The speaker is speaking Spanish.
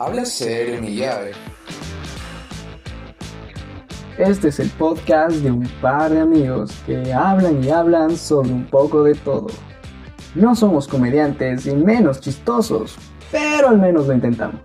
Habla serio, mi llave. Este es el podcast de un par de amigos que hablan y hablan sobre un poco de todo. No somos comediantes y menos chistosos, pero al menos lo intentamos.